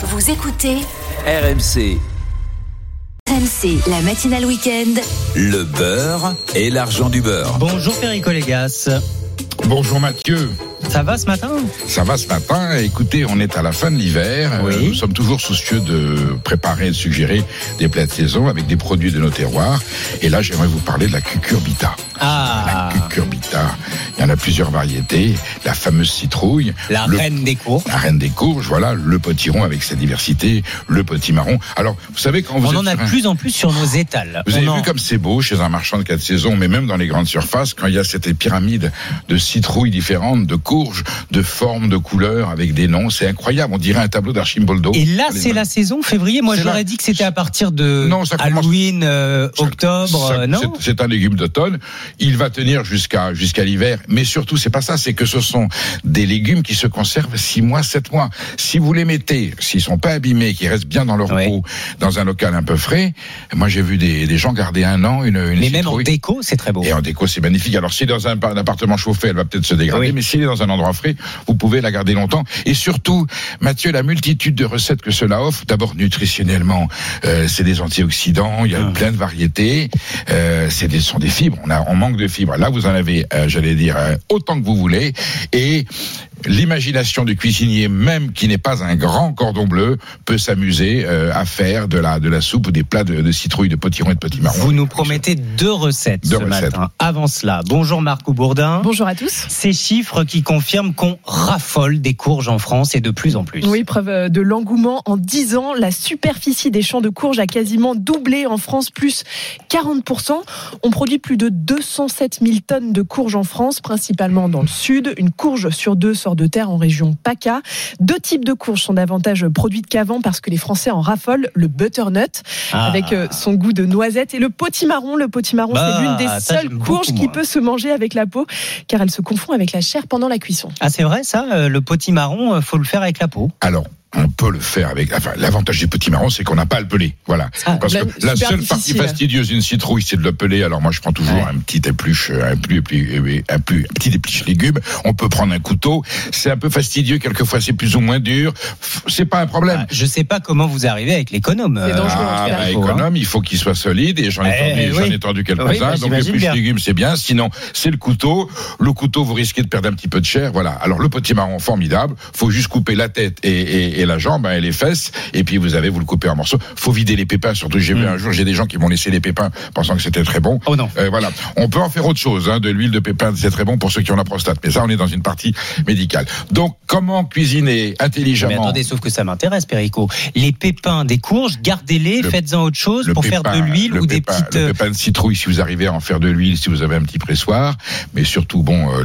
Vous écoutez RMC, RMC, la matinale week-end. le beurre et l'argent du beurre. Bonjour Perico Légas. Bonjour Mathieu, Ça va ce matin ça va ce matin Écoutez, on est à la fin de l'hiver. Oui. Euh, Nous sommes toujours soucieux de préparer et de suggérer des plats de saison avec des produits de nos terroirs. Et là, j'aimerais vous parler de la cucurbita. Ah, La cucurbita, il y en a plusieurs variétés. La fameuse citrouille. la le- reine des cours. La reine des courges, voilà, le potiron avec sa diversité, le potimarron. Alors, vous savez, quand vous On êtes en a de un- plus en plus sur nos étals. Vous On avez en- vu comme c'est beau chez un marchand de quatre saisons, mais même dans les grandes surfaces, quand il y a cette pyramide de citrouilles différentes, de courges, de formes, de couleurs, avec des noms, c'est incroyable. On dirait un tableau d'Archimboldo. Et là, c'est la saison février. Moi, j'aurais dit que c'était à partir de Non, ça commence- Halloween, euh, octobre. Ça, euh, non c'est- un légume d'automne. Il va tenir jusqu'à jusqu'à l'hiver. Mais surtout, c'est pas ça. C'est que ce sont des légumes qui se conservent six mois, sept mois. Si vous les mettez, s'ils sont pas abîmés, qu'ils restent bien dans leur Ouais. peau, dans un local un peu frais. Moi, j'ai vu des, des gens garder un an une, une Mais même en déco, c'est très beau. Et en déco, c'est magnifique. Alors, si dans un, un appartement chauffé, elle va peut-être se dégrader, Oui. mais s'il est dans un endroit frais, vous pouvez la garder longtemps. Et surtout, Mathieu, la multitude de recettes que cela offre, d'abord nutritionnellement, euh, c'est des antioxydants, il y a Ah. plein de variétés, euh, c'est des, sont des fibres. On, a, on manque de fibres. Là, vous en avez, euh, j'allais dire, euh, autant que vous voulez. Et l'imagination du cuisinier, même qui n'est pas un grand cordon bleu, peut s'amuser euh, à faire de la, de la soupe ou des plats de, de citrouille, de potiron et de potimarron. Vous nous promettez deux recettes Deux ce recettes. matin. Avant cela, bonjour Marc Bourdin. Bonjour à tous. Ces chiffres qui confirment qu'on raffole des courges en France et de plus en plus. Oui, preuve euh, de l'engouement. En 10 ans, la superficie des champs de courges a quasiment doublé en France, plus 40%. On produit plus de 207 000 tonnes de courges en France, principalement dans le sud. Une courge sur deux sort de terre en région PACA. Deux types de courges sont davantage produites qu'avant parce que les Français en raffolent. Le butternut, Ah. avec euh, son goût de noisette, et le potimarron. Le potimarron, Bah, c'est l'une des ça, seules courges beaucoup, qui peut se manger avec la peau, car elle se confond avec la chair pendant la cuisson. Ah, c'est vrai ça, euh, le potimarron, euh, faut le faire avec la peau. Alors, on peut le faire avec. Enfin, l'avantage du petit marron, c'est qu'on n'a pas à le peler. Voilà. Ah, Parce là, que la seule partie fastidieuse d'une citrouille, c'est de le peler. Alors moi, je prends toujours Ouais. un petit épluche, un plus, plus, un plus, un petit épluche légumes. On peut prendre un couteau. C'est un peu fastidieux. Quelquefois, c'est plus ou moins dur. C'est pas un problème. Ah, je sais pas comment vous arrivez avec l'économe. C'est dangereux, Ah, bah, il faut, hein. économe, il faut qu'il soit solide et j'en ai, Eh, tendu, j'en oui. ai tendu Oui, quelques-uns. bah, Donc plus légumes, c'est bien. Sinon, c'est le couteau. Le couteau, vous risquez de perdre un petit peu de chair. Voilà. Alors le petit marron, formidable. Faut juste couper la tête et, et, et la jambe hein, et les fesses. Et puis vous avez, vous le coupez en morceaux. Faut vider les pépins. Surtout, j'ai vu Mm. un jour, j'ai des gens qui m'ont laissé les pépins pensant que c'était très bon. Oh non. Euh, voilà. On peut en faire autre chose. Hein, de l'huile de pépins, c'est très bon pour ceux qui ont la prostate. Mais ça, on est dans une partie médicale. Donc, comment cuisiner Mais intelligemment attendez, sauf que ça m'intéresse, Perico. Les pépins des courges, gardez-les, Le- faites-en autre chose pour faire de pépin- l'huile le ou des petites. Le euh, pépin de citrouille, si vous arrivez à en faire de l'huile, si vous avez un petit pressoir, mais surtout, bon, euh,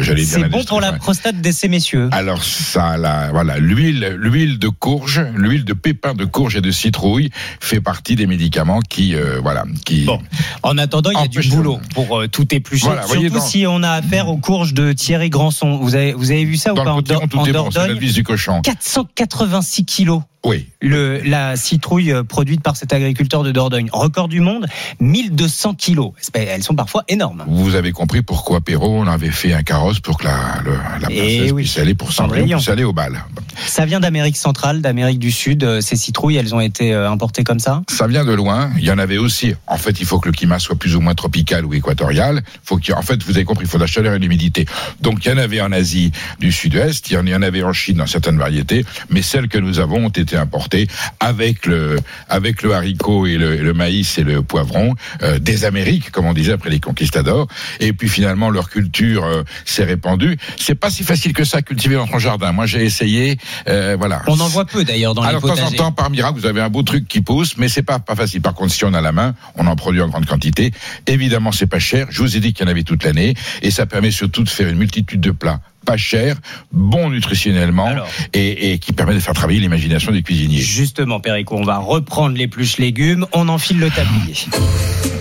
j'allais dire. C'est bon pour la prostate de ces messieurs. alors ça, la, voilà, l'huile, l'huile de courge, l'huile de pépin de courge et de citrouille fait partie des médicaments qui, euh, voilà, qui. Bon. En attendant, il y a du boulot pour euh, tout éplucher. Voilà, Surtout voyez, dans- si on a affaire aux courges de Thierry Granson. Vous avez, vous avez vu ça Dans ou pas en, Dor- en bon, la vis du cochon. 486 kilos. Oui. Le, la citrouille euh, produite par cet agriculteur de Dordogne. Record du monde, 1200 kilos. Elles sont parfois énormes. Vous avez compris pourquoi Perrault on avait fait un carrosse pour que la, le- la Eh princesse oui. puisse aller pour Cendrillon, puisse aller au bal. Ça vient d'Amérique centrale, d'Amérique du Sud. Euh, Ces citrouilles, elles ont été euh, importées comme ça? Ça vient de loin. Il y en avait aussi. En fait, il faut que le climat soit plus ou moins tropical ou équatorial. Faut en fait, vous avez compris, il faut de la chaleur et de l'humidité. Donc, il y en avait en Asie du Sud-Est, il y en il y en avait en Chine dans certaines variétés, mais celles que nous avons ont été importées avec le, avec le haricot et le, et le maïs et le poivron euh, des Amériques, comme on disait après les conquistadors. Et puis finalement, leur culture euh, s'est répandue. C'est pas si facile que ça à cultiver dans son jardin. Moi, j'ai essayé. euh, voilà. On en voit peu d'ailleurs dans Alors, les de temps en potagers. temps, par miracle, vous avez un beau truc qui pousse, mais c'est pas, pas facile. Par contre, si on a la main, on en produit en grande quantité. Évidemment, c'est pas cher. Je vous ai dit qu'il y en avait toute l'année. Et ça permet surtout de faire une multitude de plats pas cher, bon nutritionnellement, Alors. et, et qui permet de faire travailler l'imagination des cuisiniers. Justement, Perico, on va reprendre l'épluche légumes, on enfile le tablier.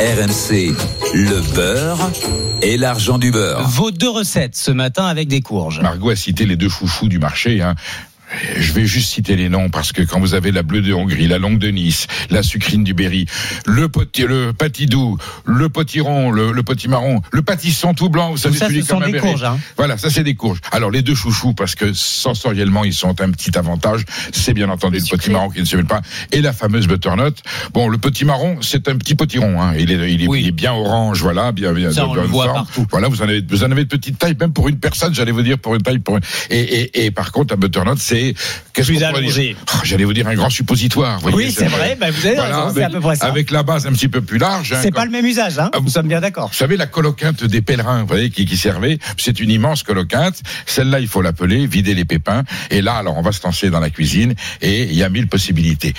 RMC, le beurre et l'argent du beurre. Vos deux recettes ce matin avec des courges. Margot a cité les deux chouchous du marché. Hein. Je vais juste citer les noms parce que quand vous avez la bleue de Hongrie, la longue de Nice, la sucrine du Berry, le petit, le patidou, le potiron, le, le potimarron, le pâtisson tout blanc, vous Tout savez ça, celui ce sont comme des courges. Hein. Voilà, ça c'est des courges. Alors les deux chouchous parce que sensoriellement ils sont un petit avantage, c'est bien entendu Le le, potimarron qui ne se mêle pas et la fameuse butternut. Bon, le potimarron c'est un petit potiron, hein. il, est, il, est, Oui. il est bien orange, voilà, bien bien. Ça, de on le bonne voit forme. partout. Voilà, vous en avez vous en avez de petites tailles, même pour une personne, j'allais vous dire pour une taille pour une... et, et, et par contre la butternut c'est pourrait allongé. Oh, J'allais vous dire un grand suppositoire. voyez, Oui, c'est vrai, bah, vous avez raison, c'est à peu près ça. avec la base un petit peu plus large. hein, C'est comme- pas le même usage, hein Ah, nous sommes bien d'accord. vous savez, la coloquinte des pèlerins, vous voyez, qui, qui servait, c'est une immense coloquinte. Celle-là, il faut l'appeler, vider les pépins. Et là, alors, on va se lancer dans la cuisine et il y a mille possibilités.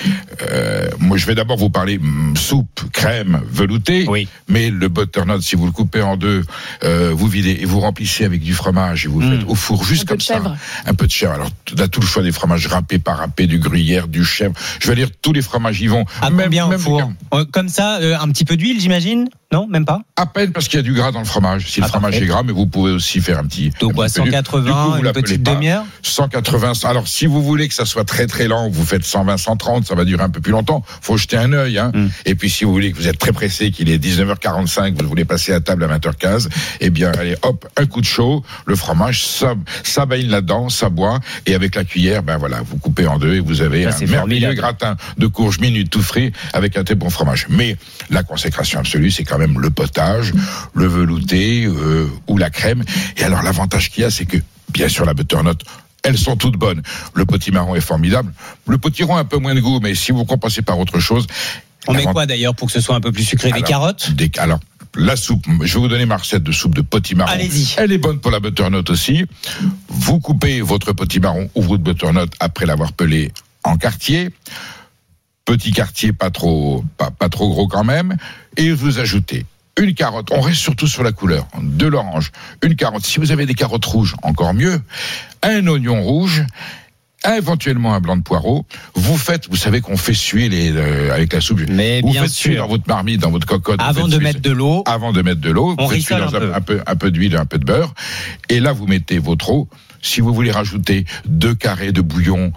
Euh, moi, je vais d'abord vous parler hum, soupe, crème, velouté. Oui. Mais le butternut, si vous le coupez en deux, euh, vous videz et vous remplissez avec du fromage et vous le Mm. faites au four juste Un peu comme de ça. chèvre. Un peu de chèvre. Alors, là, tout le choix des fromages râpés, pas râpés, du gruyère, du chèvre. Je vais dire, tous les fromages y vont. À Même- combien au même four Euh, Comme ça, euh, un petit peu d'huile, j'imagine Non, même pas À peine parce qu'il y a du gras dans le fromage. Si le fromage parfait. est gras, mais vous pouvez aussi faire un petit. Donc un quoi, petit peu d'huile. 180, Du coup, une petite demi-heure 180. Alors, si vous voulez que ça soit très très lent, vous faites 120, 130, ça va durer un peu plus longtemps. Faut jeter un œil. Hein. Mm. Et puis, si vous voulez que vous êtes très pressé, qu'il est 19h45, vous voulez passer à table à 20h15, eh bien, allez, hop, un coup de chaud, le fromage, ça, ça baigne là-dedans, ça boit, et avec la cuillère, ben voilà, vous coupez en deux et vous avez Ça, un merveilleux gratin de courges minutes tout frais avec un très bon fromage. Mais la consécration absolue, c'est quand même le potage, le velouté euh, ou la crème. Et alors l'avantage qu'il y a, c'est que bien sûr la butternut. Elles sont toutes bonnes. Le potimarron est formidable. Le potiron a un peu moins de goût, mais si vous compensez par autre chose. On met quoi d'ailleurs pour que ce soit un peu plus sucré? Des carottes? des- alors, la soupe, je vais vous donner ma recette de soupe de potimarron. Allez-y. Elle est bonne pour la butternut aussi. Vous coupez votre potimarron ou votre butternut après l'avoir pelé en quartier. Petit quartier pas trop, pas, pas trop gros quand même. Et vous ajoutez une carotte. On reste surtout sur la couleur. De l'orange. Une carotte. Si vous avez des carottes rouges, encore mieux. Un oignon rouge éventuellement un blanc de poireau. Vous faites, vous savez qu'on fait suer les euh, avec la soupe. Mais vous bien faites suer sûr. dans votre marmite, dans votre cocotte. Avant de suer- mettre de l'eau, avant de mettre de l'eau, On vous faites un un, peu. un peu, un peu d'huile, un peu de beurre, et là vous mettez votre eau. Si vous voulez rajouter deux carrés de bouillon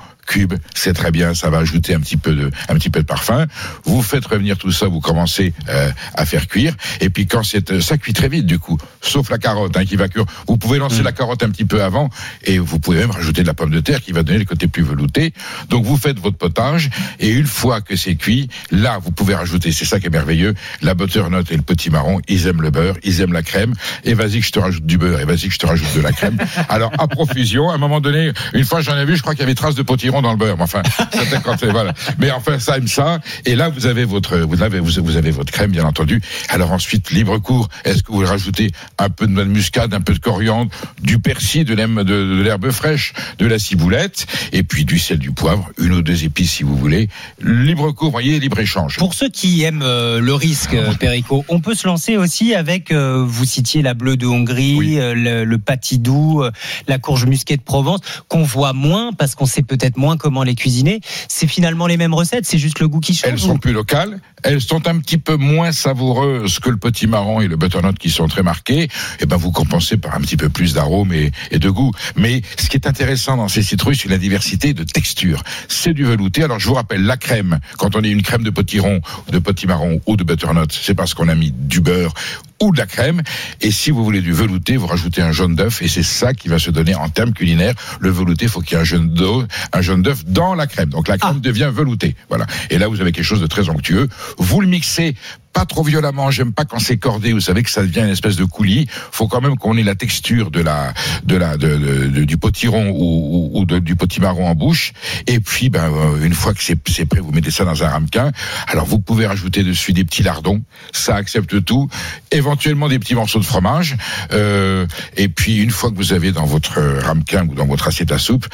c'est très bien, ça va ajouter un petit peu de, un petit peu de parfum. Vous faites revenir tout ça, vous commencez euh, à faire cuire, et puis quand c'est, euh, ça cuit très vite du coup, sauf la carotte hein, qui va cuire. Vous pouvez lancer Mm. la carotte un petit peu avant, et vous pouvez même rajouter de la pomme de terre qui va donner le côté plus velouté. Donc vous faites votre potage, et une fois que c'est cuit, là vous pouvez rajouter, c'est ça qui est merveilleux, la butternut et le petit marron, ils aiment le beurre, ils aiment la crème, et vas-y que je te rajoute du beurre, et vas-y que je te rajoute de la crème. Alors à profusion, à un moment donné, une fois j'en ai vu, je crois qu'il y avait traces de potiron dans le beurre, mais enfin, c'était quand c'est- voilà. Mais enfin ça aime ça, et là vous avez votre, vous avez, vous, avez votre crème bien entendu. Alors ensuite libre cours, est-ce que vous rajoutez un peu de noix de muscade, un peu de coriandre, du persil, de l'herbe de, de l'herbe fraîche, de la ciboulette, et puis du sel, du poivre, une ou deux épices si vous voulez. Libre cours, voyez, libre échange. Pour ceux qui aiment euh, le risque, euh, Perico, on peut se lancer aussi avec, euh, vous citiez la bleue de Hongrie, Oui. euh, le, le patidou, la courge musquée de Provence, qu'on voit moins parce qu'on sait peut-être moins comment les cuisiner. C'est finalement les mêmes recettes, c'est juste le goût qui change. Elles sont plus locales, elles sont un petit peu moins savoureuses que le petit marron et le butternut qui sont très marqués. Et ben vous compensez par un petit peu plus d'arôme et, et de goût. Mais ce qui est intéressant dans ces citrouilles, c'est la diversité de texture. C'est du velouté. Alors je vous rappelle la crème. Quand on est une crème de potiron, de petit marron ou de butternut, c'est parce qu'on a mis du beurre ou de la crème. Et si vous voulez du velouté, vous rajoutez un jaune d'œuf et c'est ça qui va se donner en termes culinaires. Le velouté, faut qu'il y ait un jaune d'œuf, un jaune d'œuf dans la crème. Donc la crème devient veloutée. Voilà. Et là, vous avez quelque chose de très onctueux. Vous le mixez pas trop violemment. J'aime pas quand c'est cordé. Vous savez que ça devient une espèce de coulis. Faut quand même qu'on ait la texture de la, de la, de, de- du potiron ou, ou, ou du potimarron en bouche. Et puis, ben, euh, une fois que c'est prêt, vous mettez ça dans un ramequin. Alors, vous pouvez rajouter dessus des petits lardons. Ça accepte tout. Éventuellement des petits morceaux de fromage. Euh, et puis, une fois que vous avez dans votre ramequin ou dans votre assiette à soupe,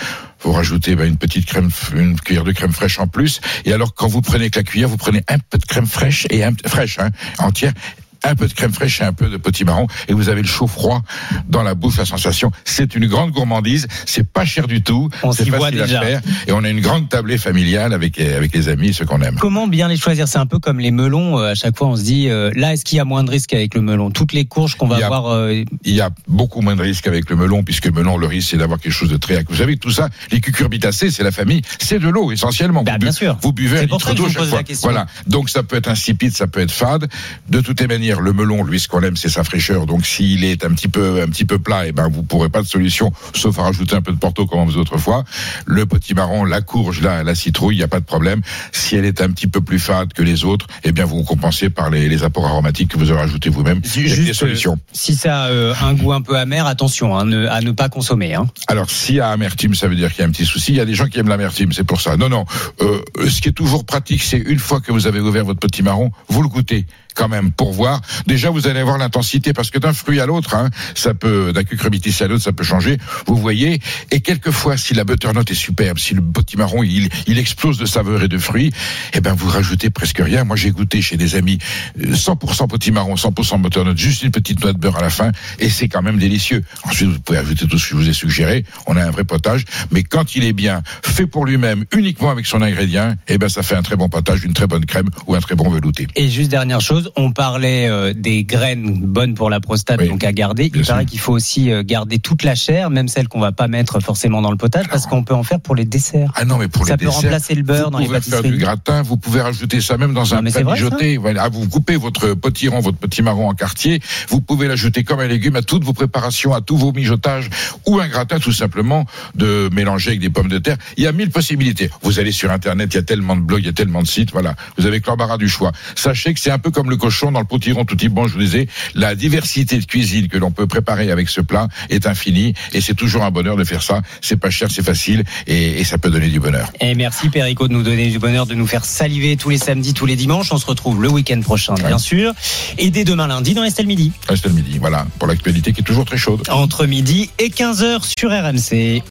vous rajoutez ben, une petite crème, une cuillère de crème fraîche en plus. Et alors, quand vous prenez avec la cuillère, vous prenez un peu de crème fraîche et un fraîche, hein, entière. Un peu de crème fraîche et un peu de potimarron, et vous avez le chaud froid dans la bouche, la sensation. C'est une grande gourmandise. C'est pas cher du tout. C'est facile à déjà. faire, et on a une grande tablée familiale avec avec les amis, ceux qu'on aime. Comment bien les choisir? C'est un peu comme les melons. euh, À chaque fois, on se dit euh, là, est-ce qu'il y a moins de risques avec le melon? Toutes les courges qu'on va Il y a- voir. euh, il y a beaucoup moins de risques avec le melon, puisque le melon, le risque, c'est d'avoir quelque chose de très. Vous savez, tout ça, les cucurbitacées, c'est la famille, c'est de l'eau essentiellement. Bah, vous, bien bu- sûr. vous buvez un litre d'eau chaque fois. Voilà. Donc ça peut être insipide, ça peut être fade. De toutes les manières, le melon, lui, ce qu'on aime, c'est sa fraîcheur. Donc s'il est un petit peu, un petit peu plat, et ben vous pourrez pas de solution, sauf à rajouter un peu de porto comme on faisait autrefois. Le potimarron, la courge, la, la citrouille, il n'y a pas de problème. Si elle est un petit peu plus fade que les autres, eh bien vous compensez par les, les apports aromatiques que vous aurez ajoutés vous-même. Juste, des solutions. euh, si ça a euh, un goût un peu amer, attention hein, ne- à ne pas consommer. Hein. Alors, s'il y a amertume, ça veut dire qu'il y a un petit souci. Il y a des gens qui aiment l'amertume, c'est pour ça. Non, non. Euh, ce qui est toujours pratique, c'est une fois que vous avez ouvert votre petit marron, vous le goûtez quand même pour voir. Déjà, vous allez voir l'intensité parce que d'un fruit à l'autre, hein, ça peut, d'un cucurbitacé à l'autre, ça peut changer. Vous voyez. Et quelquefois, si la butternut est superbe, si le petit marron il, il explose de saveur et de fruits, eh ben vous rajoutez presque rien. Moi, j'ai goûté chez des amis euh, 100% petit marron, 100% butternut, juste une petite noix de beurre à la fin, et c'est quand même délicieux. Ensuite, vous pouvez ajouter tout ce que je vous ai suggéré. On a un vrai potage, mais quand il est bien fait pour lui-même, uniquement avec son ingrédient, eh ben ça fait un très bon potage, une très bonne crème ou un très bon velouté. Et juste dernière chose, on parlait euh, des graines bonnes pour la prostate, Oui, donc à garder. Il paraît qu'il faut aussi euh, garder toute la chair, même celle qu'on va pas mettre forcément dans le potage, parce qu'on peut en faire pour les desserts. Ah non, mais pour Ça les peut desserts, remplacer le beurre vous dans les pouvez faire pâtisseries. du gratin, vous pouvez rajouter ça même dans Non, un plat mijoté. Ah, vous coupez votre potiron, votre petit marron en quartier, vous pouvez l'ajouter comme un légume à toutes vos préparations, à tous vos mijotages, ou un gratin tout simplement de mélanger avec des pommes de terre. Il y a mille possibilités. Vous allez sur Internet, il y a tellement de blogs, il y a tellement de sites, voilà. Vous avez que l'embarras du choix. Sachez que c'est un peu comme le cochon dans le potiron tout type bon, je vous disais, la diversité de cuisine que l'on peut préparer avec ce plat est infinie, et c'est toujours un bonheur de faire ça. C'est pas cher, c'est facile, et, et ça peut donner du bonheur. Et merci Perico de nous donner du bonheur, de nous faire saliver tous les samedis, tous les dimanches. On se retrouve le week-end prochain, bien Ouais. sûr. Et dès demain lundi dans Estelle Midi. Reste le midi, voilà, pour l'actualité qui est toujours très chaude. Entre midi et 15h sur RMC.